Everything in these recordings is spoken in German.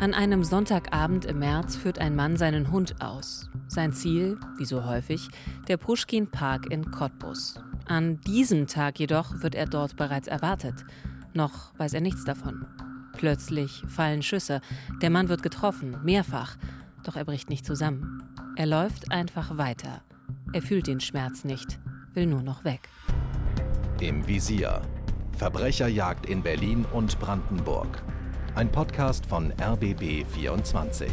An einem Sonntagabend im März führt ein Mann seinen Hund aus. Sein Ziel, wie so häufig, der Pushkin Park in Cottbus. An diesem Tag jedoch wird er dort bereits erwartet. Noch weiß er nichts davon. Plötzlich fallen Schüsse. Der Mann wird getroffen, mehrfach. Doch er bricht nicht zusammen. Er läuft einfach weiter. Er fühlt den Schmerz nicht, will nur noch weg. Im Visier. Verbrecherjagd in Berlin und Brandenburg. Ein Podcast von RBB24.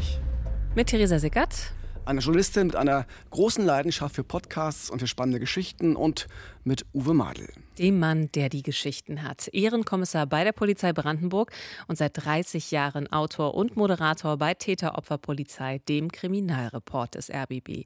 Mit Theresa Sickert. Eine Journalistin mit einer großen Leidenschaft für Podcasts und für spannende Geschichten und mit Uwe Madel. Dem Mann, der die Geschichten hat. Ehrenkommissar bei der Polizei Brandenburg und seit 30 Jahren Autor und Moderator bei Täteropferpolizei, dem Kriminalreport des RBB.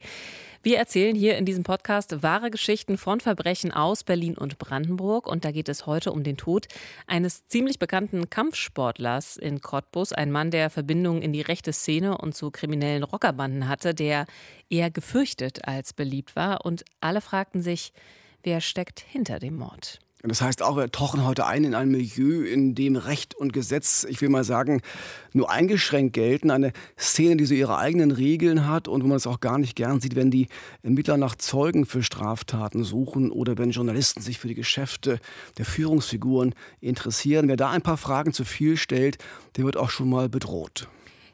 Wir erzählen hier in diesem Podcast wahre Geschichten von Verbrechen aus Berlin und Brandenburg. Und da geht es heute um den Tod eines ziemlich bekannten Kampfsportlers in Cottbus. Ein Mann, der Verbindungen in die rechte Szene und zu kriminellen Rockerbanden hatte, der eher gefürchtet als beliebt war. Und alle fragten sich, Wer steckt hinter dem Mord? Das heißt auch, wir tauchen heute ein in ein Milieu, in dem Recht und Gesetz, ich will mal sagen, nur eingeschränkt gelten. Eine Szene, die so ihre eigenen Regeln hat und wo man es auch gar nicht gern sieht, wenn die Ermittler nach Zeugen für Straftaten suchen oder wenn Journalisten sich für die Geschäfte der Führungsfiguren interessieren. Wer da ein paar Fragen zu viel stellt, der wird auch schon mal bedroht.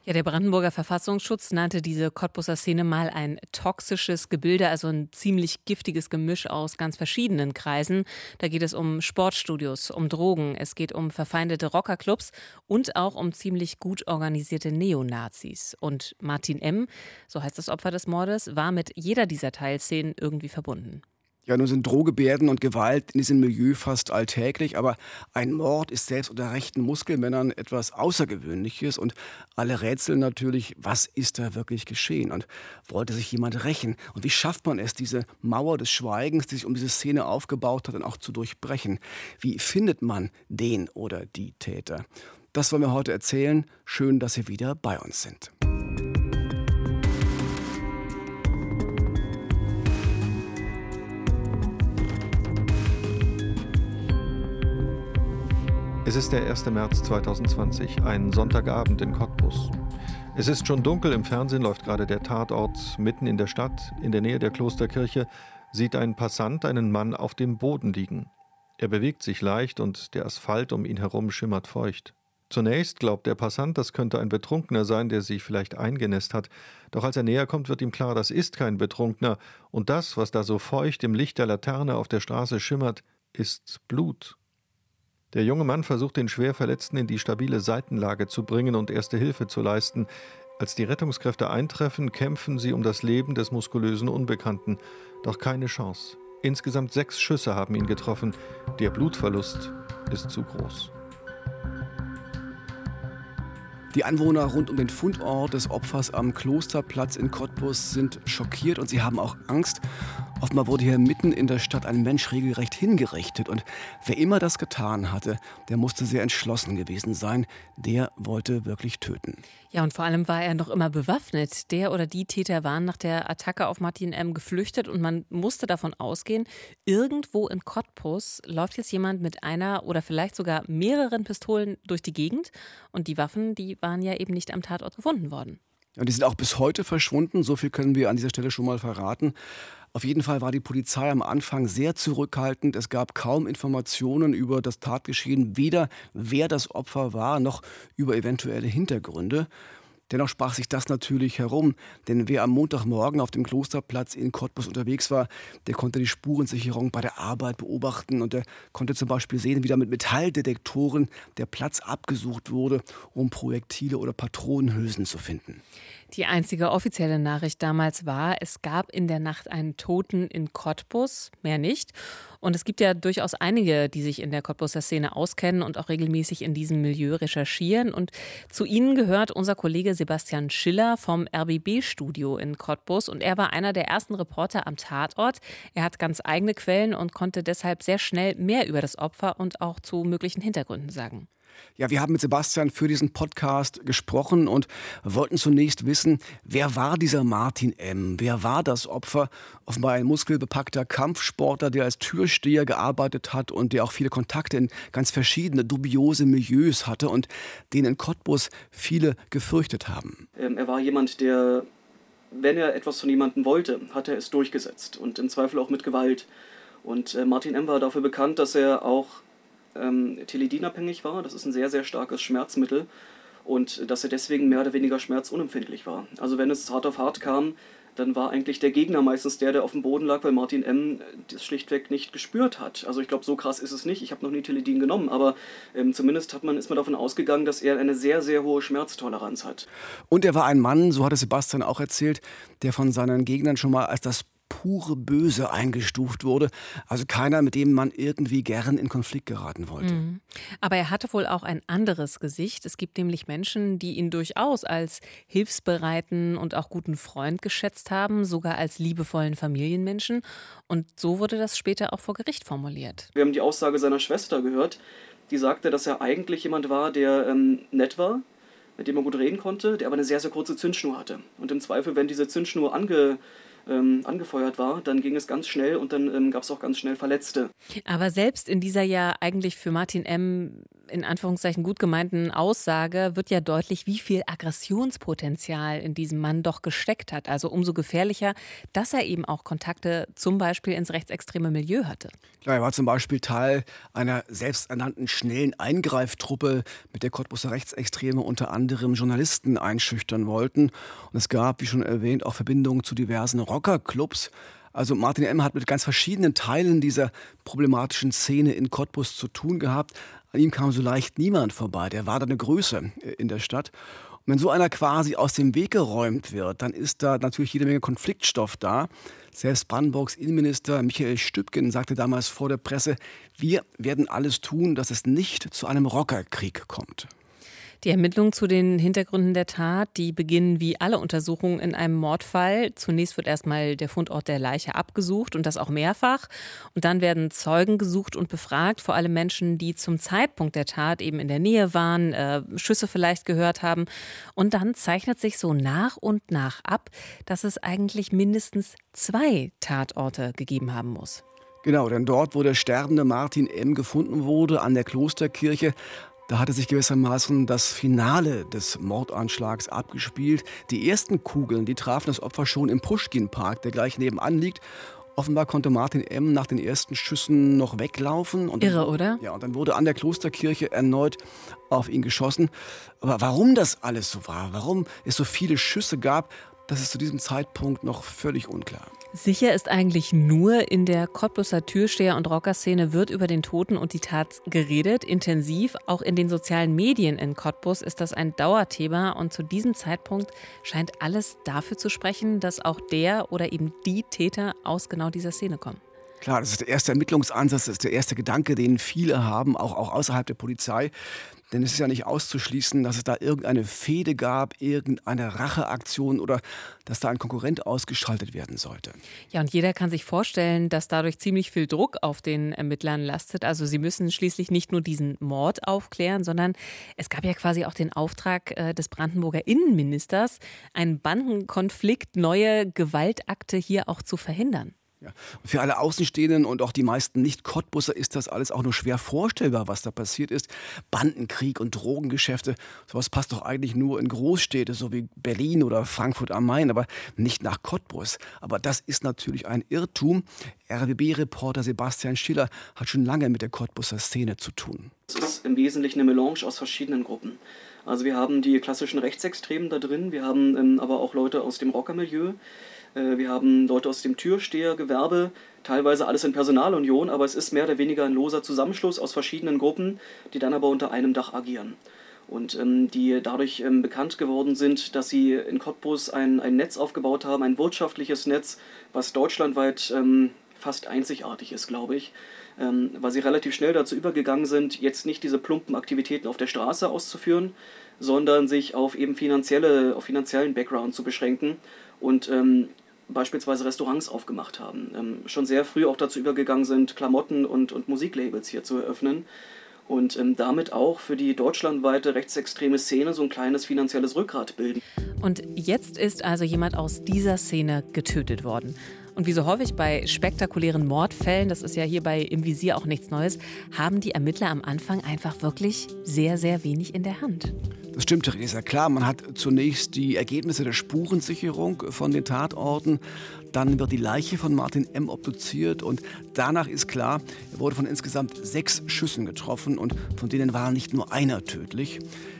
Ja, der Brandenburger Verfassungsschutz nannte diese Cottbuser Szene mal ein toxisches Gebilde, also ein ziemlich giftiges Gemisch aus ganz verschiedenen Kreisen. Da geht es um Sportstudios, um Drogen, es geht um verfeindete Rockerclubs und auch um ziemlich gut organisierte Neonazis. Und Martin M., so heißt das Opfer des Mordes, war mit jeder dieser Teilszenen irgendwie verbunden. Ja, nun sind Drohgebärden und Gewalt in diesem Milieu fast alltäglich, aber ein Mord ist selbst unter rechten Muskelmännern etwas Außergewöhnliches und alle rätseln natürlich, was ist da wirklich geschehen und wollte sich jemand rächen und wie schafft man es, diese Mauer des Schweigens, die sich um diese Szene aufgebaut hat, dann auch zu durchbrechen? Wie findet man den oder die Täter? Das wollen wir heute erzählen. Schön, dass Sie wieder bei uns sind. Es ist der 1. März 2020, ein Sonntagabend in Cottbus. Es ist schon dunkel, im Fernsehen läuft gerade der Tatort. Mitten in der Stadt, in der Nähe der Klosterkirche, sieht ein Passant einen Mann auf dem Boden liegen. Er bewegt sich leicht und der Asphalt um ihn herum schimmert feucht. Zunächst glaubt der Passant, das könnte ein Betrunkener sein, der sich vielleicht eingenässt hat. Doch als er näher kommt, wird ihm klar, das ist kein Betrunkener. Und das, was da so feucht im Licht der Laterne auf der Straße schimmert, ist Blut. Der junge Mann versucht, den Schwerverletzten in die stabile Seitenlage zu bringen und erste Hilfe zu leisten. Als die Rettungskräfte eintreffen, kämpfen sie um das Leben des muskulösen Unbekannten. Doch keine Chance. Insgesamt sechs Schüsse haben ihn getroffen. Der Blutverlust ist zu groß. Die Anwohner rund um den Fundort des Opfers am Klosterplatz in Cottbus sind schockiert und sie haben auch Angst. Offenbar wurde hier mitten in der Stadt ein Mensch regelrecht hingerichtet. Und wer immer das getan hatte, der musste sehr entschlossen gewesen sein. Der wollte wirklich töten. Ja, und vor allem war er noch immer bewaffnet. Der oder die Täter waren nach der Attacke auf Martin M. geflüchtet und man musste davon ausgehen, irgendwo in Cottbus läuft jetzt jemand mit einer oder vielleicht sogar mehreren Pistolen durch die Gegend. Und die Waffen, die waren ja eben nicht am Tatort gefunden worden. Und die sind auch bis heute verschwunden. So viel können wir an dieser Stelle schon mal verraten. Auf jeden Fall war die Polizei am Anfang sehr zurückhaltend. Es gab kaum Informationen über das Tatgeschehen, weder wer das Opfer war, noch über eventuelle Hintergründe. Dennoch sprach sich das natürlich herum, denn wer am Montagmorgen auf dem Klosterplatz in Cottbus unterwegs war, der konnte die Spurensicherung bei der Arbeit beobachten und der konnte zum Beispiel sehen, wie da mit Metalldetektoren der Platz abgesucht wurde, um Projektile oder Patronenhülsen zu finden. Die einzige offizielle Nachricht damals war, es gab in der Nacht einen Toten in Cottbus, mehr nicht. Und es gibt ja durchaus einige, die sich in der Cottbuser Szene auskennen und auch regelmäßig in diesem Milieu recherchieren. Und zu ihnen gehört unser Kollege Sebastian Schiller vom RBB-Studio in Cottbus. Und er war einer der ersten Reporter am Tatort. Er hat ganz eigene Quellen und konnte deshalb sehr schnell mehr über das Opfer und auch zu möglichen Hintergründen sagen. Ja, wir haben mit Sebastian für diesen Podcast gesprochen und wollten zunächst wissen, wer war dieser Martin M.? Wer war das Opfer? Offenbar ein muskelbepackter Kampfsportler, der als Türsteher gearbeitet hat und der auch viele Kontakte in ganz verschiedene dubiose Milieus hatte und den in Cottbus viele gefürchtet haben. Ähm, er war jemand, der, wenn er etwas von jemandem wollte, hat er es durchgesetzt und im Zweifel auch mit Gewalt. Und äh, Martin M. war dafür bekannt, dass er auch ähm, Teledin-abhängig war. Das ist ein sehr, sehr starkes Schmerzmittel. Und dass er deswegen mehr oder weniger schmerzunempfindlich war. Also wenn es hart auf hart kam, dann war eigentlich der Gegner meistens der, der auf dem Boden lag, weil Martin M. das schlichtweg nicht gespürt hat. Also ich glaube, so krass ist es nicht. Ich habe noch nie Teledin genommen, aber ähm, zumindest hat man, ist man davon ausgegangen, dass er eine sehr, sehr hohe Schmerztoleranz hat. Und er war ein Mann, so hatte Sebastian auch erzählt, der von seinen Gegnern schon mal als das pure Böse eingestuft wurde. Also keiner, mit dem man irgendwie gern in Konflikt geraten wollte. Mhm. Aber er hatte wohl auch ein anderes Gesicht. Es gibt nämlich Menschen, die ihn durchaus als hilfsbereiten und auch guten Freund geschätzt haben, sogar als liebevollen Familienmenschen. Und so wurde das später auch vor Gericht formuliert. Wir haben die Aussage seiner Schwester gehört, die sagte, dass er eigentlich jemand war, der ähm, nett war, mit dem man gut reden konnte, der aber eine sehr, sehr kurze Zündschnur hatte. Und im Zweifel, wenn diese Zündschnur ange ähm, angefeuert war, dann ging es ganz schnell und dann ähm, gab es auch ganz schnell Verletzte. Aber selbst in dieser ja eigentlich für Martin M. in Anführungszeichen gut gemeinten Aussage wird ja deutlich, wie viel Aggressionspotenzial in diesem Mann doch gesteckt hat. Also umso gefährlicher, dass er eben auch Kontakte zum Beispiel ins rechtsextreme Milieu hatte. Klar, er war zum Beispiel Teil einer selbsternannten schnellen Eingreiftruppe, mit der Cottbuser Rechtsextreme unter anderem Journalisten einschüchtern wollten. Und es gab, wie schon erwähnt, auch Verbindungen zu diversen Rock Rockerclubs. Also Martin M. hat mit ganz verschiedenen Teilen dieser problematischen Szene in Cottbus zu tun gehabt. An ihm kam so leicht niemand vorbei. Der war da eine Größe äh, in der Stadt. Und wenn so einer quasi aus dem Weg geräumt wird, dann ist da natürlich jede Menge Konfliktstoff da. Selbst Brandenburgs Innenminister Michael Stübgen sagte damals vor der Presse, wir werden alles tun, dass es nicht zu einem Rockerkrieg kommt. Die Ermittlungen zu den Hintergründen der Tat, die beginnen wie alle Untersuchungen in einem Mordfall. Zunächst wird erstmal der Fundort der Leiche abgesucht und das auch mehrfach. Und dann werden Zeugen gesucht und befragt, vor allem Menschen, die zum Zeitpunkt der Tat eben in der Nähe waren, äh, Schüsse vielleicht gehört haben. Und dann zeichnet sich so nach und nach ab, dass es eigentlich mindestens zwei Tatorte gegeben haben muss. Genau, denn dort, wo der sterbende Martin M. gefunden wurde, an der Klosterkirche, da hatte sich gewissermaßen das Finale des Mordanschlags abgespielt. Die ersten Kugeln, die trafen das Opfer schon im Pushkin-Park, der gleich nebenan liegt. Offenbar konnte Martin M. nach den ersten Schüssen noch weglaufen. Und Irre, oder? Ja, und dann wurde an der Klosterkirche erneut auf ihn geschossen. Aber warum das alles so war, warum es so viele Schüsse gab, das ist zu diesem Zeitpunkt noch völlig unklar. Sicher ist eigentlich nur, in der Cottbusser Türsteher- und Rockerszene wird über den Toten und die Tat geredet, intensiv. Auch in den sozialen Medien in Cottbus ist das ein Dauerthema und zu diesem Zeitpunkt scheint alles dafür zu sprechen, dass auch der oder eben die Täter aus genau dieser Szene kommen. Klar, das ist der erste Ermittlungsansatz, das ist der erste Gedanke, den viele haben, auch, auch außerhalb der Polizei. Denn es ist ja nicht auszuschließen, dass es da irgendeine Fehde gab, irgendeine Racheaktion oder dass da ein Konkurrent ausgeschaltet werden sollte. Ja, und jeder kann sich vorstellen, dass dadurch ziemlich viel Druck auf den Ermittlern lastet. Also sie müssen schließlich nicht nur diesen Mord aufklären, sondern es gab ja quasi auch den Auftrag äh, des Brandenburger Innenministers, einen Bandenkonflikt, neue Gewaltakte hier auch zu verhindern. Ja. Für alle Außenstehenden und auch die meisten Nicht-Cottbusser ist das alles auch nur schwer vorstellbar, was da passiert ist. Bandenkrieg und Drogengeschäfte, sowas passt doch eigentlich nur in Großstädte, so wie Berlin oder Frankfurt am Main, aber nicht nach Cottbus. Aber das ist natürlich ein Irrtum. RBB-Reporter Sebastian Schiller hat schon lange mit der Cottbusser Szene zu tun. Es ist im Wesentlichen eine Melange aus verschiedenen Gruppen. Also wir haben die klassischen Rechtsextremen da drin, wir haben ähm, aber auch Leute aus dem Rockermilieu. Äh, wir haben Leute aus dem Türstehergewerbe, teilweise alles in Personalunion, aber es ist mehr oder weniger ein loser Zusammenschluss aus verschiedenen Gruppen, die dann aber unter einem Dach agieren. Und ähm, die dadurch ähm, bekannt geworden sind, dass sie in Cottbus ein, ein Netz aufgebaut haben, ein wirtschaftliches Netz, was deutschlandweit ähm, fast einzigartig ist, glaube ich. Ähm, weil sie relativ schnell dazu übergegangen sind, jetzt nicht diese plumpen Aktivitäten auf der Straße auszuführen, sondern sich auf eben finanzielle, auf finanziellen Background zu beschränken und ähm, beispielsweise Restaurants aufgemacht haben. Ähm, schon sehr früh auch dazu übergegangen sind, Klamotten und, und Musiklabels hier zu eröffnen. und ähm, damit auch für die deutschlandweite rechtsextreme Szene so ein kleines finanzielles Rückgrat bilden. Und jetzt ist also jemand aus dieser Szene getötet worden. Und wie so häufig bei spektakulären Mordfällen, das ist ja hier bei Im Visier auch nichts Neues, haben die Ermittler am Anfang einfach wirklich sehr, sehr wenig in der Hand. Das stimmt, Theresa. Klar, man hat zunächst die Ergebnisse der Spurensicherung von den Tatorten. Dann wird die Leiche von Martin M. obduziert und danach ist klar, er wurde von insgesamt sechs Schüssen getroffen und von denen war nicht nur einer tödlich.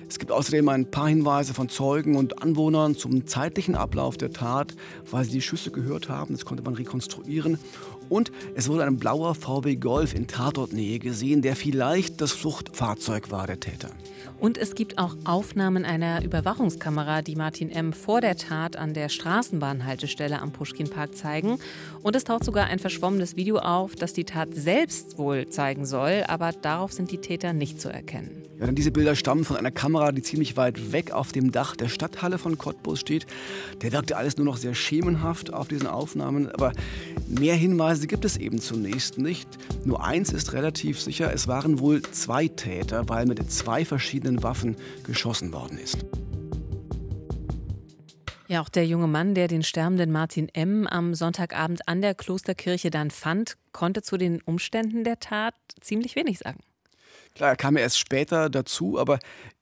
Es gibt außerdem ein paar Hinweise von Zeugen und Anwohnern zum zeitlichen Ablauf der Tat, weil sie die Schüsse gehört haben. Das konnte man rekonstruieren. Und es wurde ein blauer VW Golf in Tatortnähe gesehen, der vielleicht das Fluchtfahrzeug war der Täter. Und es gibt auch Aufnahmen einer Überwachungskamera, die Martin M. vor der Tat an der Straßenbahnhaltestelle am Puschkinpark zeigen. Und es taucht sogar ein verschwommenes Video auf, das die Tat selbst wohl zeigen soll, aber darauf sind die Täter nicht zu erkennen. Ja, denn diese Bilder stammen von einer Kamera, die ziemlich weit weg auf dem Dach der Stadthalle von Cottbus steht. Der wirkte alles nur noch sehr schemenhaft auf diesen Aufnahmen, aber mehr Hinweise gibt es eben zunächst nicht. Nur eins ist relativ sicher, es waren wohl zwei Täter, weil mit zwei verschiedenen Waffen geschossen worden ist. Ja, auch der junge Mann, der den sterbenden Martin M. am Sonntagabend an der Klosterkirche dann fand, konnte zu den Umständen der Tat ziemlich wenig sagen. Klar, er kam erst später dazu, aber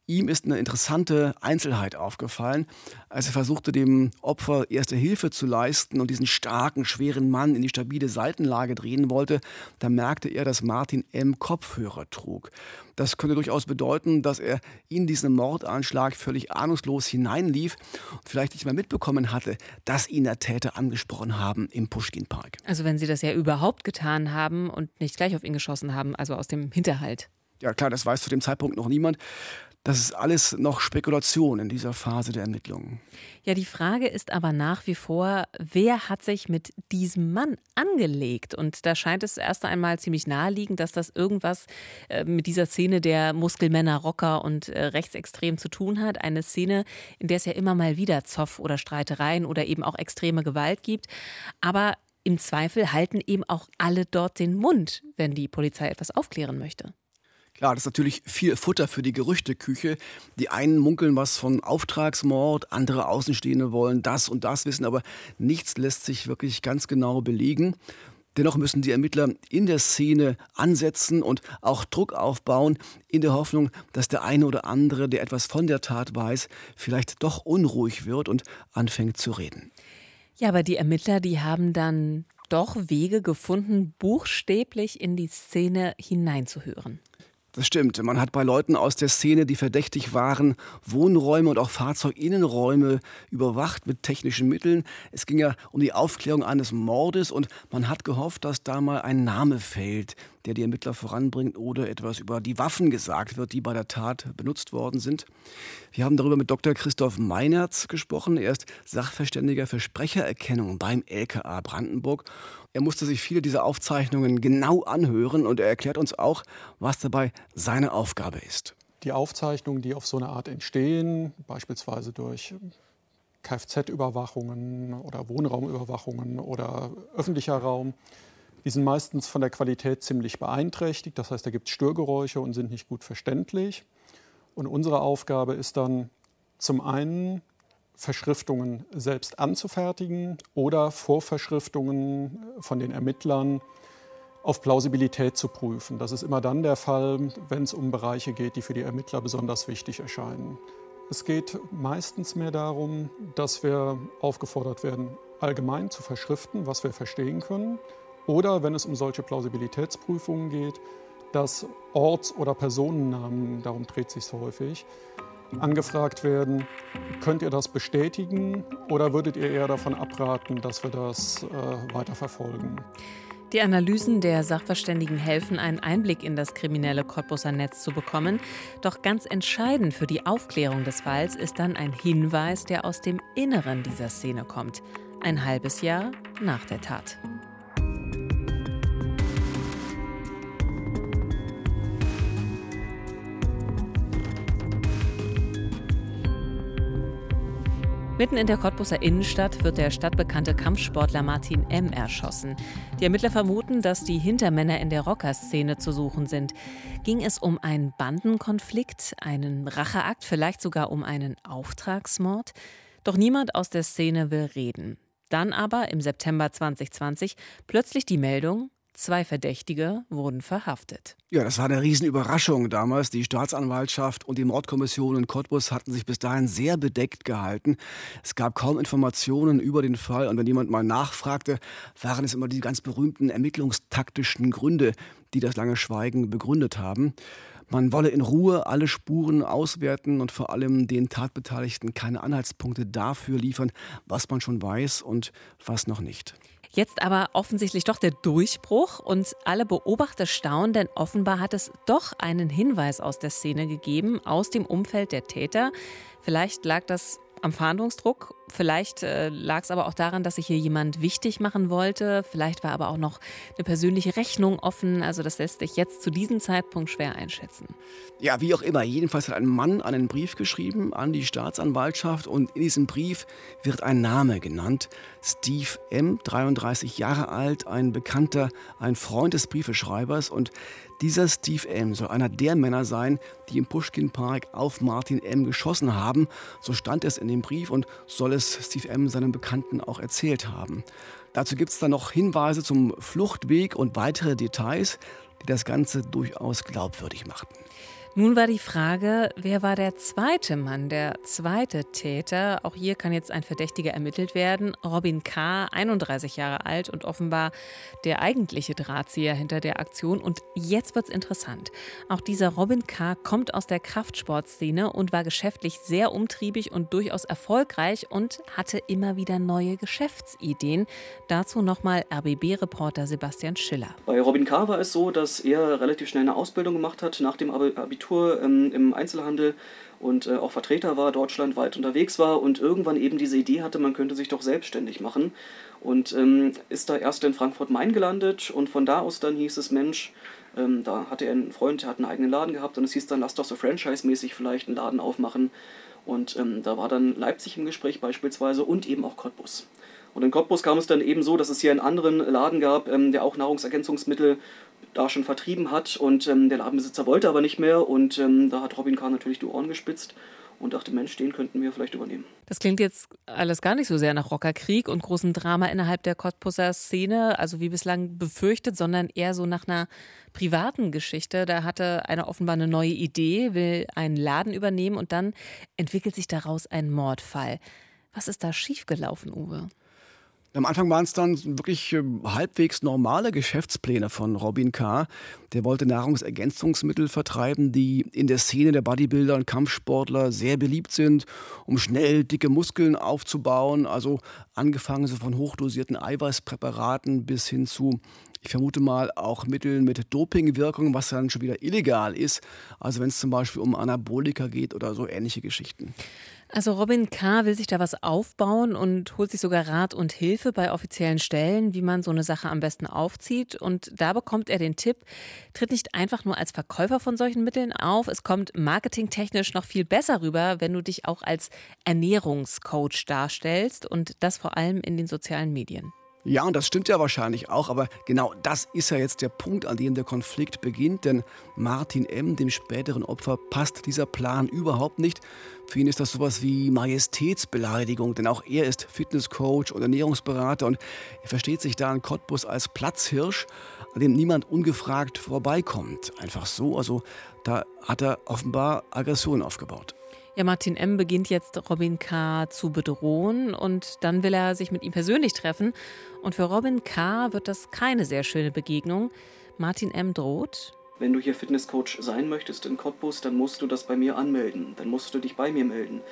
Ihm ist eine interessante Einzelheit aufgefallen, als er versuchte, dem Opfer erste Hilfe zu leisten und diesen starken, schweren Mann in die stabile Seitenlage drehen wollte. Da merkte er, dass Martin M. Kopfhörer trug. Das könnte durchaus bedeuten, dass er in diesen Mordanschlag völlig ahnungslos hineinlief und vielleicht nicht mehr mitbekommen hatte, dass ihn der Täter angesprochen haben im Pushkin-Park. Also wenn Sie das ja überhaupt getan haben und nicht gleich auf ihn geschossen haben, also aus dem Hinterhalt. Ja klar, das weiß zu dem Zeitpunkt noch niemand. Das ist alles noch Spekulation in dieser Phase der Ermittlungen. Ja, die Frage ist aber nach wie vor, wer hat sich mit diesem Mann angelegt? Und da scheint es erst einmal ziemlich naheliegend, dass das irgendwas äh, mit dieser Szene der Muskelmänner, Rocker und äh, Rechtsextrem zu tun hat. Eine Szene, in der es ja immer mal wieder Zoff oder Streitereien oder eben auch extreme Gewalt gibt. Aber im Zweifel halten eben auch alle dort den Mund, wenn die Polizei etwas aufklären möchte. Klar, das ist natürlich viel Futter für die Gerüchteküche. Die einen munkeln was von Auftragsmord, andere Außenstehende wollen das und das wissen, aber nichts lässt sich wirklich ganz genau belegen. Dennoch müssen die Ermittler in der Szene ansetzen und auch Druck aufbauen, in der Hoffnung, dass der eine oder andere, der etwas von der Tat weiß, vielleicht doch unruhig wird und anfängt zu reden. Ja, aber die Ermittler, die haben dann doch Wege gefunden, buchstäblich in die Szene hineinzuhören. Das stimmt. Man hat bei Leuten aus der Szene, die verdächtig waren, Wohnräume und auch Fahrzeuginnenräume überwacht mit technischen Mitteln. Es ging ja um die Aufklärung eines Mordes und man hat gehofft, dass da mal ein Name fällt, der die Ermittler voranbringt oder etwas über die Waffen gesagt wird, die bei der Tat benutzt worden sind. Wir haben darüber mit Dr. Christoph Meinertz gesprochen. Er ist Sachverständiger für Sprechererkennung beim LKA Brandenburg. Er musste sich viele dieser Aufzeichnungen genau anhören und er erklärt uns auch, was dabei seine Aufgabe ist. Die Aufzeichnungen, die auf so eine Art entstehen, beispielsweise durch Kfz-Überwachungen oder Wohnraumüberwachungen oder öffentlicher Raum, die sind meistens von der Qualität ziemlich beeinträchtigt. Das heißt, da gibt es Störgeräusche und sind nicht gut verständlich. Und unsere Aufgabe ist dann zum einen Verschriftungen selbst anzufertigen oder Vorverschriftungen von den Ermittlern auf Plausibilität zu prüfen. Das ist immer dann der Fall, wenn es um Bereiche geht, die für die Ermittler besonders wichtig erscheinen. Es geht meistens mehr darum, dass wir aufgefordert werden, allgemein zu verschriften, was wir verstehen können oder wenn es um solche Plausibilitätsprüfungen geht, dass Orts- oder Personennamen, darum dreht sich häufig, angefragt werden, könnt ihr das bestätigen oder würdet ihr eher davon abraten, dass wir das äh, weiter verfolgen? Die Analysen der Sachverständigen helfen, einen Einblick in das kriminelle Cottbuser Netz zu bekommen. Doch ganz entscheidend für die Aufklärung des Falls ist dann ein Hinweis, der aus dem Inneren dieser Szene kommt. Ein halbes Jahr nach der Tat. Mitten in der Cottbuser Innenstadt wird der stadtbekannte Kampfsportler Martin M. erschossen. Die Ermittler vermuten, dass die Hintermänner in der Rockerszene zu suchen sind. Ging es um einen Bandenkonflikt, einen Racheakt, vielleicht sogar um einen Auftragsmord? Doch niemand aus der Szene will reden. Dann aber im September 2020 plötzlich die Meldung, Zwei Verdächtige wurden verhaftet. Ja, das war eine Riesenüberraschung damals. Die Staatsanwaltschaft und die Mordkommission in Cottbus hatten sich bis dahin sehr bedeckt gehalten. Es gab kaum Informationen über den Fall und wenn jemand mal nachfragte, waren es immer die ganz berühmten ermittlungstaktischen Gründe, die das lange Schweigen begründet haben. Man wolle in Ruhe alle Spuren auswerten und vor allem den Tatbeteiligten keine Anhaltspunkte dafür liefern, was man schon weiß und was noch nicht. Jetzt aber offensichtlich doch der Durchbruch und alle Beobachter staunen, denn offenbar hat es doch einen Hinweis aus der Szene gegeben, aus dem Umfeld der Täter. Vielleicht lag das am Fahndungsdruck. Vielleicht äh, lag es aber auch daran, dass sich hier jemand wichtig machen wollte. Vielleicht war aber auch noch eine persönliche Rechnung offen. Also das lässt sich jetzt zu diesem Zeitpunkt schwer einschätzen. Ja, wie auch immer. Jedenfalls hat ein Mann einen Brief geschrieben an die Staatsanwaltschaft und in diesem Brief wird ein Name genannt. Steve M., 33 Jahre alt, ein Bekannter, ein Freund des Briefeschreibers und dieser Steve M. soll einer der Männer sein, die im Pushkin Park auf Martin M. geschossen haben. So stand es in dem Brief und soll es Steve M. seinem Bekannten auch erzählt haben. Dazu gibt es dann noch Hinweise zum Fluchtweg und weitere Details, die das Ganze durchaus glaubwürdig machten. Nun war die Frage, wer war der zweite Mann, der zweite Täter? Auch hier kann jetzt ein Verdächtiger ermittelt werden. Robin K., 31 Jahre alt und offenbar der eigentliche Drahtzieher hinter der Aktion. Und jetzt wird's interessant. Auch dieser Robin K. kommt aus der Kraftsportszene und war geschäftlich sehr umtriebig und durchaus erfolgreich und hatte immer wieder neue Geschäftsideen. Dazu nochmal RBB-Reporter Sebastian Schiller. Bei Robin K. war es so, dass er relativ schnell eine Ausbildung gemacht hat nach dem Abitur Agentur ähm, im Einzelhandel und äh, auch Vertreter war, deutschlandweit unterwegs war und irgendwann eben diese Idee hatte, man könnte sich doch selbstständig machen. Und ähm, ist da erst in Frankfurt-Main gelandet und von da aus dann hieß es, Mensch, ähm, da hatte er einen Freund, der hat einen eigenen Laden gehabt und es hieß dann, lass doch so franchise-mäßig vielleicht einen Laden aufmachen. Und ähm, da war dann Leipzig im Gespräch beispielsweise und eben auch Cottbus. Und in Cottbus kam es dann eben so, dass es hier einen anderen Laden gab, ähm, der auch Nahrungsergänzungsmittel da schon vertrieben hat und ähm, der Ladenbesitzer wollte aber nicht mehr und ähm, da hat Robin Kahn natürlich die Ohren gespitzt und dachte, Mensch, den könnten wir vielleicht übernehmen. Das klingt jetzt alles gar nicht so sehr nach Rockerkrieg und großem Drama innerhalb der Cottbusser Szene, also wie bislang befürchtet, sondern eher so nach einer privaten Geschichte. Da hatte einer offenbar eine neue Idee, will einen Laden übernehmen und dann entwickelt sich daraus ein Mordfall. Was ist da schiefgelaufen, Uwe? Am Anfang waren es dann wirklich äh, halbwegs normale Geschäftspläne von Robin K. Der wollte Nahrungsergänzungsmittel vertreiben, die in der Szene der Bodybuilder und Kampfsportler sehr beliebt sind, um schnell dicke Muskeln aufzubauen. Also angefangen so von hochdosierten Eiweißpräparaten bis hin zu ich vermute mal auch Mitteln mit Dopingwirkung, was dann schon wieder illegal ist. Also wenn es zum Beispiel um Anabolika geht oder so ähnliche Geschichten. Also Robin K. will sich da was aufbauen und holt sich sogar Rat und Hilfe bei offiziellen Stellen, wie man so eine Sache am besten aufzieht. Und da bekommt er den Tipp, tritt nicht einfach nur als Verkäufer von solchen Mitteln auf. Es kommt marketingtechnisch noch viel besser rüber, wenn du dich auch als Ernährungscoach darstellst und das vor allem in den sozialen Medien. Ja, und das stimmt ja wahrscheinlich auch, aber genau das ist ja jetzt der Punkt, an dem der Konflikt beginnt, denn Martin M., dem späteren Opfer, passt dieser Plan überhaupt nicht. Für ihn ist das sowas wie Majestätsbeleidigung, denn auch er ist Fitnesscoach und Ernährungsberater und er versteht sich da in Cottbus als Platzhirsch, an dem niemand ungefragt vorbeikommt. Einfach so, also da hat er offenbar Aggression aufgebaut. Ja, Martin M. beginnt jetzt Robin K. zu bedrohen und dann will er sich mit ihm persönlich treffen. Und für Robin K. wird das keine sehr schöne Begegnung. Martin M. droht. Wenn du hier Fitnesscoach sein möchtest in Cottbus, dann musst du das bei mir anmelden. Dann musst du dich bei mir melden.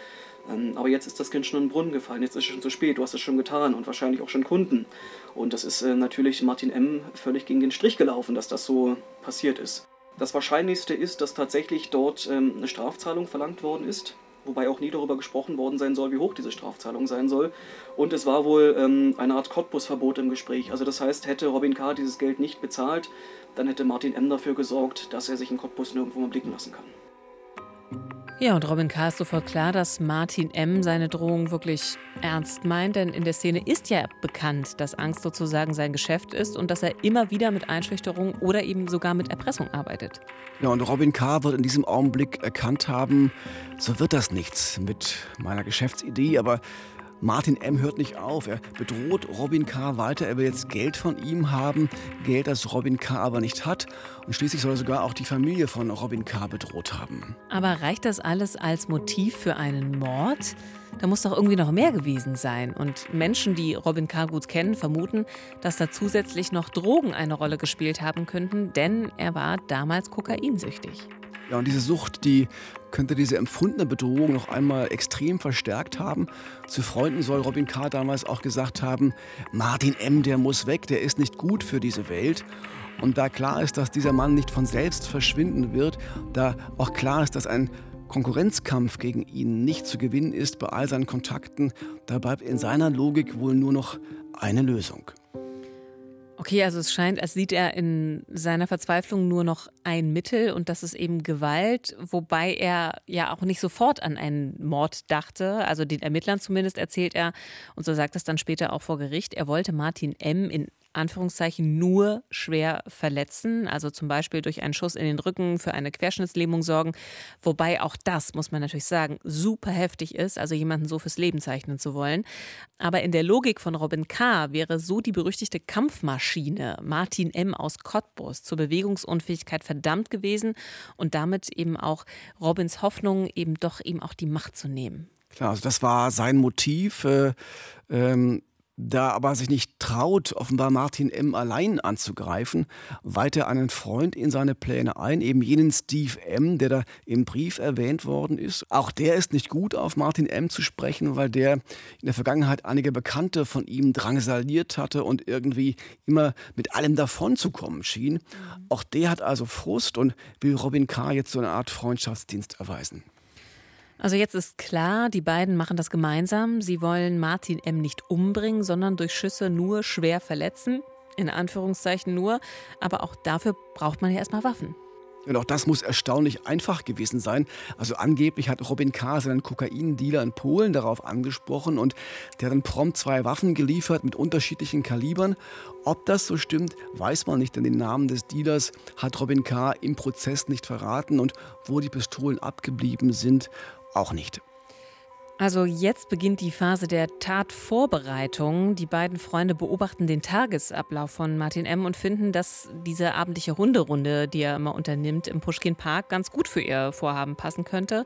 Ähm, aber jetzt ist das Kind schon in den Brunnen gefallen, jetzt ist es schon zu spät, du hast es schon getan und wahrscheinlich auch schon Kunden. Und das ist äh, natürlich Martin M. völlig gegen den Strich gelaufen, dass das so passiert ist. Das Wahrscheinlichste ist, dass tatsächlich dort ähm, eine Strafzahlung verlangt worden ist, wobei auch nie darüber gesprochen worden sein soll, wie hoch diese Strafzahlung sein soll. Und es war wohl ähm, eine Art Cottbus-Verbot im Gespräch. Also das heißt, hätte Robin K. dieses Geld nicht bezahlt, dann hätte Martin M. dafür gesorgt, dass er sich in Cottbus nirgendwo mehr blicken lassen kann. Ja, und Robin K. ist sofort klar, dass Martin M. seine Drohung wirklich ernst meint, denn in der Szene ist ja bekannt, dass Angst sozusagen sein Geschäft ist und dass er immer wieder mit Einschüchterung oder eben sogar mit Erpressung arbeitet. Ja, und Robin K. wird in diesem Augenblick erkannt haben, so wird das nichts mit meiner Geschäftsidee, aber Martin M. hört nicht auf. Er bedroht Robin K. weiter. Er will jetzt Geld von ihm haben. Geld, das Robin K. aber nicht hat. Und schließlich soll er sogar auch die Familie von Robin K. bedroht haben. Aber reicht das alles als Motiv für einen Mord? Da muss doch irgendwie noch mehr gewesen sein. Und Menschen, die Robin K. gut kennen, vermuten, dass da zusätzlich noch Drogen eine Rolle gespielt haben könnten, denn er war damals kokainsüchtig. Ja, und diese Sucht, die könnte diese empfundene Bedrohung noch einmal extrem verstärkt haben. Zu Freunden soll Robin K. damals auch gesagt haben, Martin M., der muss weg, der ist nicht gut für diese Welt. Und da klar ist, dass dieser Mann nicht von selbst verschwinden wird, da auch klar ist, dass ein Konkurrenzkampf gegen ihn nicht zu gewinnen ist bei all seinen Kontakten, da bleibt in seiner Logik wohl nur noch eine Lösung. Okay, also es scheint, als sieht er in seiner Verzweiflung nur noch ein Mittel und das ist eben Gewalt, wobei er ja auch nicht sofort an einen Mord dachte, also den Ermittlern zumindest erzählt er und so sagt es dann später auch vor Gericht, er wollte Martin M. in Anführungszeichen nur schwer verletzen, also zum Beispiel durch einen Schuss in den Rücken für eine Querschnittslähmung sorgen. Wobei auch das, muss man natürlich sagen, super heftig ist, also jemanden so fürs Leben zeichnen zu wollen. Aber in der Logik von Robin K. wäre so die berüchtigte Kampfmaschine Martin M. aus Cottbus zur Bewegungsunfähigkeit verdammt gewesen und damit eben auch Robins Hoffnung, eben doch ihm auch die Macht zu nehmen. Klar, also das war sein Motiv. Äh, ähm da aber sich nicht traut, offenbar Martin M. allein anzugreifen, weiht er einen Freund in seine Pläne ein, eben jenen Steve M., der da im Brief erwähnt worden ist. Auch der ist nicht gut auf Martin M. zu sprechen, weil der in der Vergangenheit einige Bekannte von ihm drangsaliert hatte und irgendwie immer mit allem davonzukommen schien. Auch der hat also Frust und will Robin K. jetzt so eine Art Freundschaftsdienst erweisen. Also jetzt ist klar, die beiden machen das gemeinsam. Sie wollen Martin M. nicht umbringen, sondern durch Schüsse nur schwer verletzen. In Anführungszeichen nur. Aber auch dafür braucht man ja erstmal Waffen. Und auch das muss erstaunlich einfach gewesen sein. Also angeblich hat Robin K. seinen Kokaindealer in Polen darauf angesprochen und der dann prompt zwei Waffen geliefert mit unterschiedlichen Kalibern. Ob das so stimmt, weiß man nicht, denn den Namen des Dealers hat Robin K. im Prozess nicht verraten und wo die Pistolen abgeblieben sind, auch nicht. Also jetzt beginnt die Phase der Tatvorbereitung. Die beiden Freunde beobachten den Tagesablauf von Martin M. und finden, dass diese abendliche Hunderunde, die er immer unternimmt im Pushkin Park, ganz gut für ihr Vorhaben passen könnte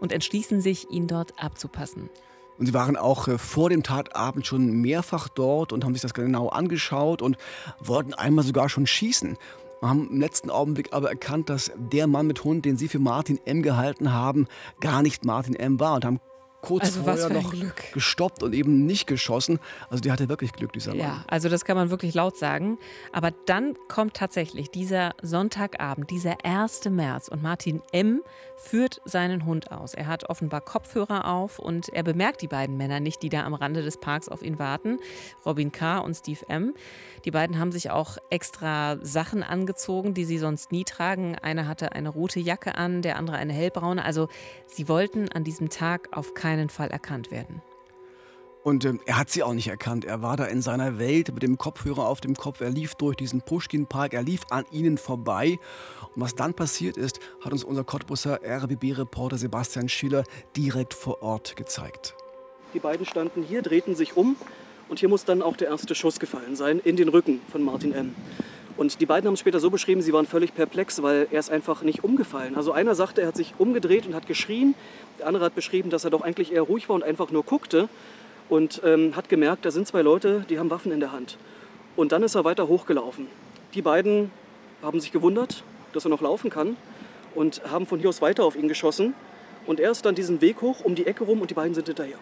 und entschließen sich, ihn dort abzupassen. Und sie waren auch äh, vor dem Tatabend schon mehrfach dort und haben sich das genau angeschaut und wollten einmal sogar schon schießen haben im letzten Augenblick aber erkannt, dass der Mann mit Hund, den sie für Martin M. gehalten haben, gar nicht Martin M. war und haben kurz also vorher noch Glück. gestoppt und eben nicht geschossen. Also der hatte wirklich Glück, dieser Mann. Ja, also das kann man wirklich laut sagen. Aber dann kommt tatsächlich dieser Sonntagabend, dieser 1. März und Martin M. führt seinen Hund aus. Er hat offenbar Kopfhörer auf und er bemerkt die beiden Männer nicht, die da am Rande des Parks auf ihn warten. Robin K. und Steve M. Die beiden haben sich auch extra Sachen angezogen, die sie sonst nie tragen. Einer hatte eine rote Jacke an, der andere eine hellbraune. Also sie wollten an diesem Tag auf keinen Fall erkannt werden. Und ähm, er hat sie auch nicht erkannt. Er war da in seiner Welt mit dem Kopfhörer auf dem Kopf. Er lief durch diesen Pushkin-Park. Er lief an ihnen vorbei. Und was dann passiert ist, hat uns unser Cottbusser RBB-Reporter Sebastian Schiller direkt vor Ort gezeigt. Die beiden standen hier, drehten sich um und hier muss dann auch der erste Schuss gefallen sein in den Rücken von Martin M. Und die beiden haben es später so beschrieben, sie waren völlig perplex, weil er ist einfach nicht umgefallen. Also einer sagte, er hat sich umgedreht und hat geschrien. Der andere hat beschrieben, dass er doch eigentlich eher ruhig war und einfach nur guckte und ähm, hat gemerkt, da sind zwei Leute, die haben Waffen in der Hand. Und dann ist er weiter hochgelaufen. Die beiden haben sich gewundert, dass er noch laufen kann und haben von hier aus weiter auf ihn geschossen. Und er ist dann diesen Weg hoch, um die Ecke rum und die beiden sind hinterher.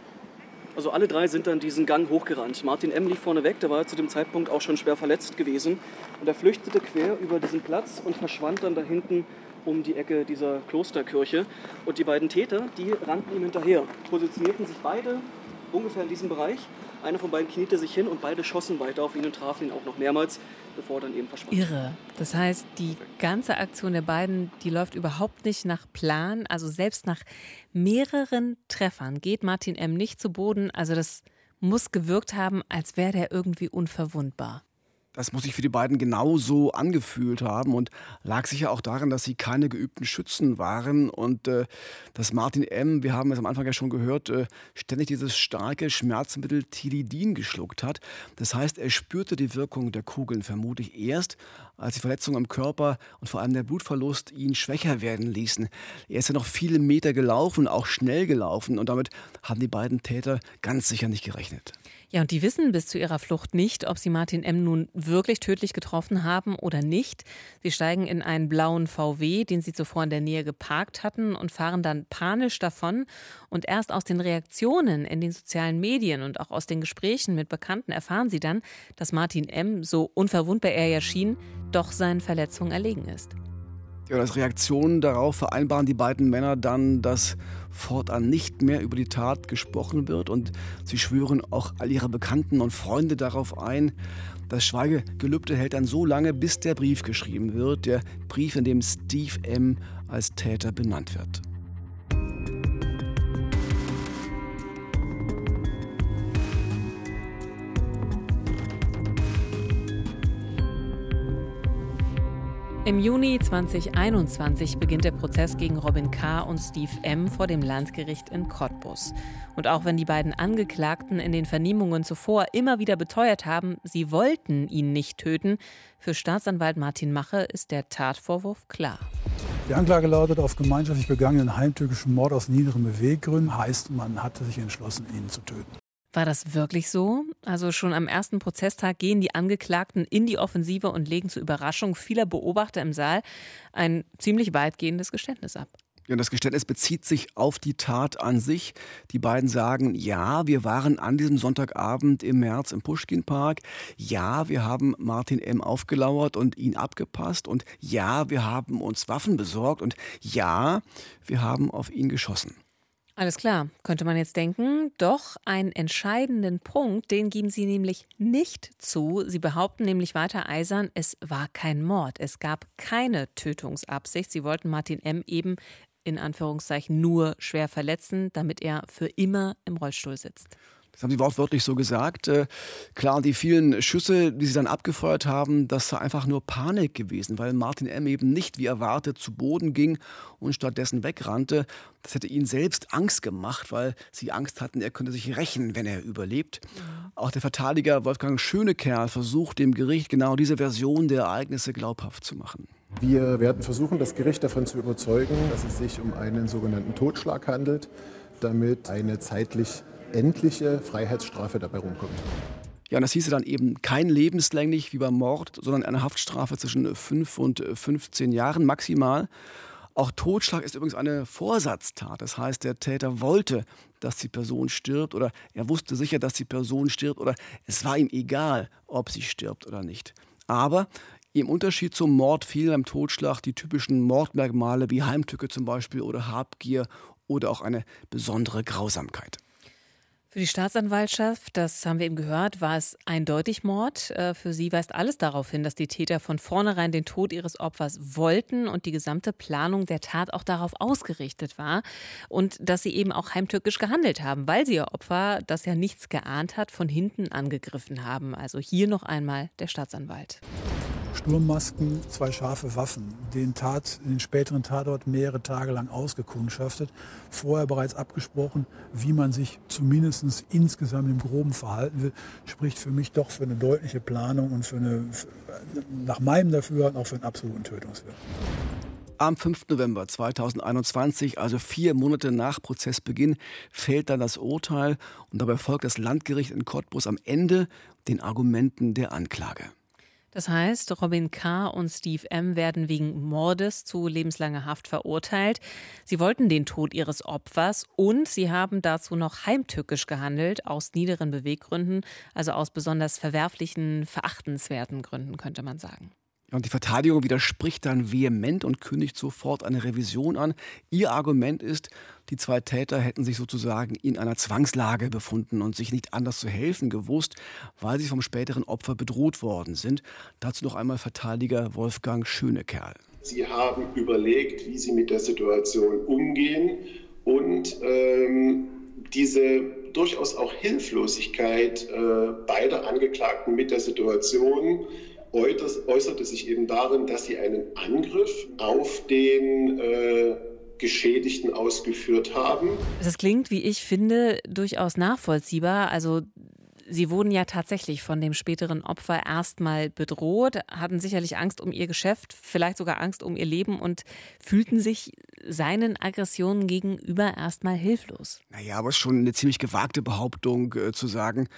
Also alle drei sind dann diesen Gang hochgerannt. Martin M. lief vorne der war zu dem Zeitpunkt auch schon schwer verletzt gewesen. Und er flüchtete quer über diesen Platz und verschwand dann da hinten um die Ecke dieser Klosterkirche. Und die beiden Täter, die rannten ihm hinterher, positionierten sich beide ungefähr in diesem Bereich. Einer von beiden kniete sich hin und beide schossen weiter auf ihn und trafen ihn auch noch mehrmals, bevor er dann eben verschwand. Irre. Das heißt, die ganze Aktion der beiden, die läuft überhaupt nicht nach Plan. Also selbst nach mehreren Treffern geht Martin M. nicht zu Boden. Also das muss gewirkt haben, als wäre der irgendwie unverwundbar. Das muss sich für die beiden genauso angefühlt haben und lag sicher auch daran, dass sie keine geübten Schützen waren und äh, dass Martin M., wir haben es am Anfang ja schon gehört, äh, ständig dieses starke Schmerzmittel Tilidin geschluckt hat. Das heißt, er spürte die Wirkung der Kugeln vermutlich erst, als die Verletzungen am Körper und vor allem der Blutverlust ihn schwächer werden ließen. Er ist ja noch viele Meter gelaufen, auch schnell gelaufen und damit haben die beiden Täter ganz sicher nicht gerechnet. Ja, und die wissen bis zu ihrer Flucht nicht, ob sie Martin M. nun wirklich tödlich getroffen haben oder nicht. Sie steigen in einen blauen VW, den sie zuvor in der Nähe geparkt hatten, und fahren dann panisch davon. Und erst aus den Reaktionen in den sozialen Medien und auch aus den Gesprächen mit Bekannten erfahren sie dann, dass Martin M., so unverwundbar er ja schien, doch seinen Verletzungen erlegen ist. Ja, als Reaktion darauf vereinbaren die beiden Männer dann, dass fortan nicht mehr über die Tat gesprochen wird und sie schwören auch all ihre Bekannten und Freunde darauf ein. Das Schweigegelübde hält dann so lange, bis der Brief geschrieben wird, der Brief, in dem Steve M. als Täter benannt wird. Im Juni 2021 beginnt der Prozess gegen Robin K. und Steve M. vor dem Landgericht in Cottbus. Und auch wenn die beiden Angeklagten in den Vernehmungen zuvor immer wieder beteuert haben, sie wollten ihn nicht töten, für Staatsanwalt Martin Mache ist der Tatvorwurf klar. Die Anklage lautet auf gemeinschaftlich begangenen heimtückischen Mord aus niederen Beweggründen, heißt, man hatte sich entschlossen, ihn zu töten. War das wirklich so? Also schon am ersten Prozesstag gehen die Angeklagten in die Offensive und legen zur Überraschung vieler Beobachter im Saal ein ziemlich weitgehendes Geständnis ab. Ja, das Geständnis bezieht sich auf die Tat an sich. Die beiden sagen, ja, wir waren an diesem Sonntagabend im März im Pushkin-Park. Ja, wir haben Martin M. aufgelauert und ihn abgepasst. Und ja, wir haben uns Waffen besorgt. Und ja, wir haben auf ihn geschossen. Alles klar, könnte man jetzt denken. Doch einen entscheidenden Punkt, den geben Sie nämlich nicht zu. Sie behaupten nämlich weiter eisern, es war kein Mord. Es gab keine Tötungsabsicht. Sie wollten Martin M. eben in Anführungszeichen nur schwer verletzen, damit er für immer im Rollstuhl sitzt. Das haben sie wortwörtlich so gesagt. Äh, klar, die vielen Schüsse, die sie dann abgefeuert haben, das war einfach nur Panik gewesen, weil Martin M. eben nicht wie erwartet zu Boden ging und stattdessen wegrannte. Das hätte ihnen selbst Angst gemacht, weil sie Angst hatten, er könnte sich rächen, wenn er überlebt. Auch der Verteidiger Wolfgang Schönekerl versucht dem Gericht genau diese Version der Ereignisse glaubhaft zu machen. Wir werden versuchen, das Gericht davon zu überzeugen, dass es sich um einen sogenannten Totschlag handelt, damit eine zeitlich endliche Freiheitsstrafe dabei rumkommt. Ja, und das hieße dann eben kein lebenslänglich wie beim Mord, sondern eine Haftstrafe zwischen 5 und 15 Jahren maximal. Auch Totschlag ist übrigens eine Vorsatztat. Das heißt, der Täter wollte, dass die Person stirbt oder er wusste sicher, dass die Person stirbt oder es war ihm egal, ob sie stirbt oder nicht. Aber im Unterschied zum Mord fehlen beim Totschlag die typischen Mordmerkmale wie Heimtücke zum Beispiel oder Habgier oder auch eine besondere Grausamkeit. Für die Staatsanwaltschaft, das haben wir eben gehört, war es eindeutig Mord. Äh, für sie weist alles darauf hin, dass die Täter von vornherein den Tod ihres Opfers wollten und die gesamte Planung der Tat auch darauf ausgerichtet war und dass sie eben auch heimtückisch gehandelt haben, weil sie ihr Opfer, das ja nichts geahnt hat, von hinten angegriffen haben. Also hier noch einmal der Staatsanwalt. Sturmmasken, zwei scharfe Waffen. Den Tat, den späteren Tatort mehrere Tage lang ausgekundschaftet. Vorher bereits abgesprochen, wie man sich zumindest insgesamt im Groben verhalten will, spricht für mich doch für eine deutliche Planung und für eine, nach meinem Dafürhalten auch für einen absoluten Tötungswillen. Am 5. November 2021, also vier Monate nach Prozessbeginn, fällt dann das Urteil und dabei folgt das Landgericht in Cottbus am Ende den Argumenten der Anklage. Das heißt, Robin K. und Steve M. werden wegen Mordes zu lebenslanger Haft verurteilt. Sie wollten den Tod ihres Opfers und sie haben dazu noch heimtückisch gehandelt, aus niederen Beweggründen, also aus besonders verwerflichen, verachtenswerten Gründen, könnte man sagen. Und die Verteidigung widerspricht dann vehement und kündigt sofort eine Revision an. Ihr Argument ist, die zwei Täter hätten sich sozusagen in einer Zwangslage befunden und sich nicht anders zu helfen gewusst, weil sie vom späteren Opfer bedroht worden sind. Dazu noch einmal Verteidiger Wolfgang Schönekerl. Sie haben überlegt, wie Sie mit der Situation umgehen und ähm, diese durchaus auch Hilflosigkeit äh, beider Angeklagten mit der Situation äußerte sich eben darin, dass sie einen Angriff auf den äh, Geschädigten ausgeführt haben. Das klingt, wie ich finde, durchaus nachvollziehbar. Also Sie wurden ja tatsächlich von dem späteren Opfer erstmal bedroht, hatten sicherlich Angst um ihr Geschäft, vielleicht sogar Angst um ihr Leben und fühlten sich seinen Aggressionen gegenüber erstmal hilflos. Naja, aber es ist schon eine ziemlich gewagte Behauptung äh, zu sagen,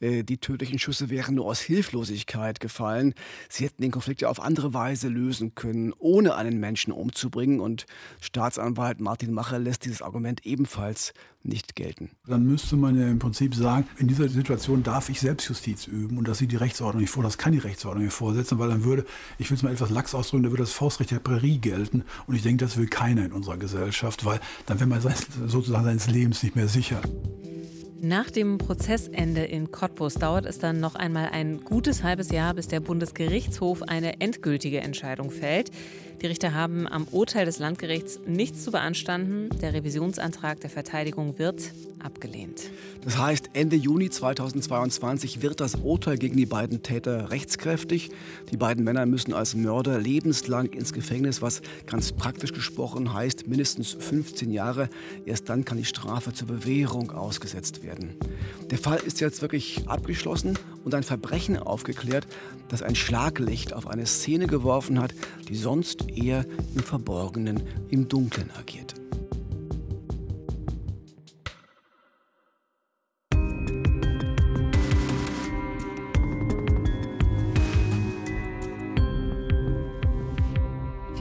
äh, die tödlichen Schüsse wären nur aus Hilflosigkeit gefallen. Sie hätten den Konflikt ja auf andere Weise lösen können, ohne einen Menschen umzubringen. Und Staatsanwalt Martin Macher lässt dieses Argument ebenfalls nicht gelten. Dann müsste man ja im Prinzip sagen, in dieser Situation darf ich Selbstjustiz üben und das sieht die Rechtsordnung nicht vor, das kann die Rechtsordnung nicht vorsetzen, weil dann würde, ich will es mal etwas lax ausdrücken, da würde das Faustrecht der Prärie gelten und ich denke, das will keiner in unserer Gesellschaft, weil dann wäre man sozusagen seines Lebens nicht mehr sicher. Nach dem Prozessende in Cottbus dauert es dann noch einmal ein gutes halbes Jahr, bis der Bundesgerichtshof eine endgültige Entscheidung fällt. Die Richter haben am Urteil des Landgerichts nichts zu beanstanden. Der Revisionsantrag der Verteidigung wird abgelehnt. Das heißt, Ende Juni 2022 wird das Urteil gegen die beiden Täter rechtskräftig. Die beiden Männer müssen als Mörder lebenslang ins Gefängnis, was ganz praktisch gesprochen heißt mindestens 15 Jahre. Erst dann kann die Strafe zur Bewährung ausgesetzt werden. Der Fall ist jetzt wirklich abgeschlossen und ein Verbrechen aufgeklärt, das ein Schlaglicht auf eine Szene geworfen hat, die sonst eher im Verborgenen, im Dunklen agiert.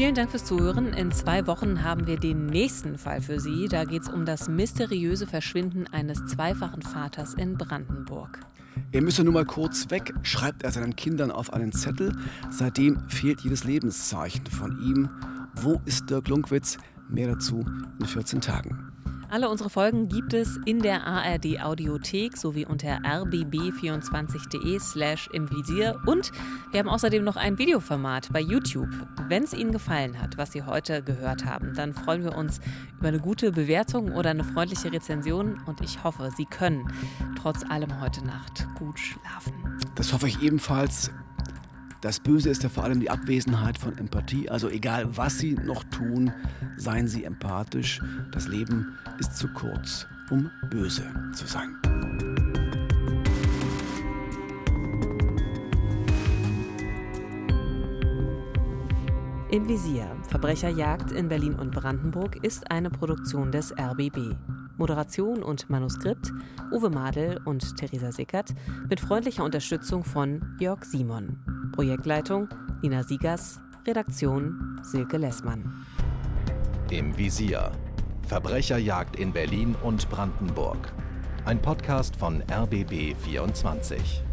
Vielen Dank fürs Zuhören. In zwei Wochen haben wir den nächsten Fall für Sie. Da geht es um das mysteriöse Verschwinden eines zweifachen Vaters in Brandenburg. Er müsse nur mal kurz weg, schreibt er seinen Kindern auf einen Zettel. Seitdem fehlt jedes Lebenszeichen von ihm. Wo ist Dirk Lunkwitz? Mehr dazu in 14 Tagen. Alle unsere Folgen gibt es in der ARD Audiothek sowie unter rbb24.de slash im Visier. Und wir haben außerdem noch ein Videoformat bei YouTube. Wenn es Ihnen gefallen hat, was Sie heute gehört haben, dann freuen wir uns über eine gute Bewertung oder eine freundliche Rezension. Und ich hoffe, Sie können trotz allem heute Nacht gut schlafen. Das hoffe ich ebenfalls. Das Böse ist ja vor allem die Abwesenheit von Empathie. Also egal, was Sie noch tun, seien Sie empathisch. Das Leben ist zu kurz, um böse zu sein. Im Visier Verbrecherjagd in Berlin und Brandenburg ist eine Produktion des RBB. Moderation und Manuskript Uwe Madel und Theresa Sickert mit freundlicher Unterstützung von Jörg Simon. Projektleitung Nina Siegers, Redaktion Silke Lessmann. Im Visier Verbrecherjagd in Berlin und Brandenburg. Ein Podcast von RBB 24.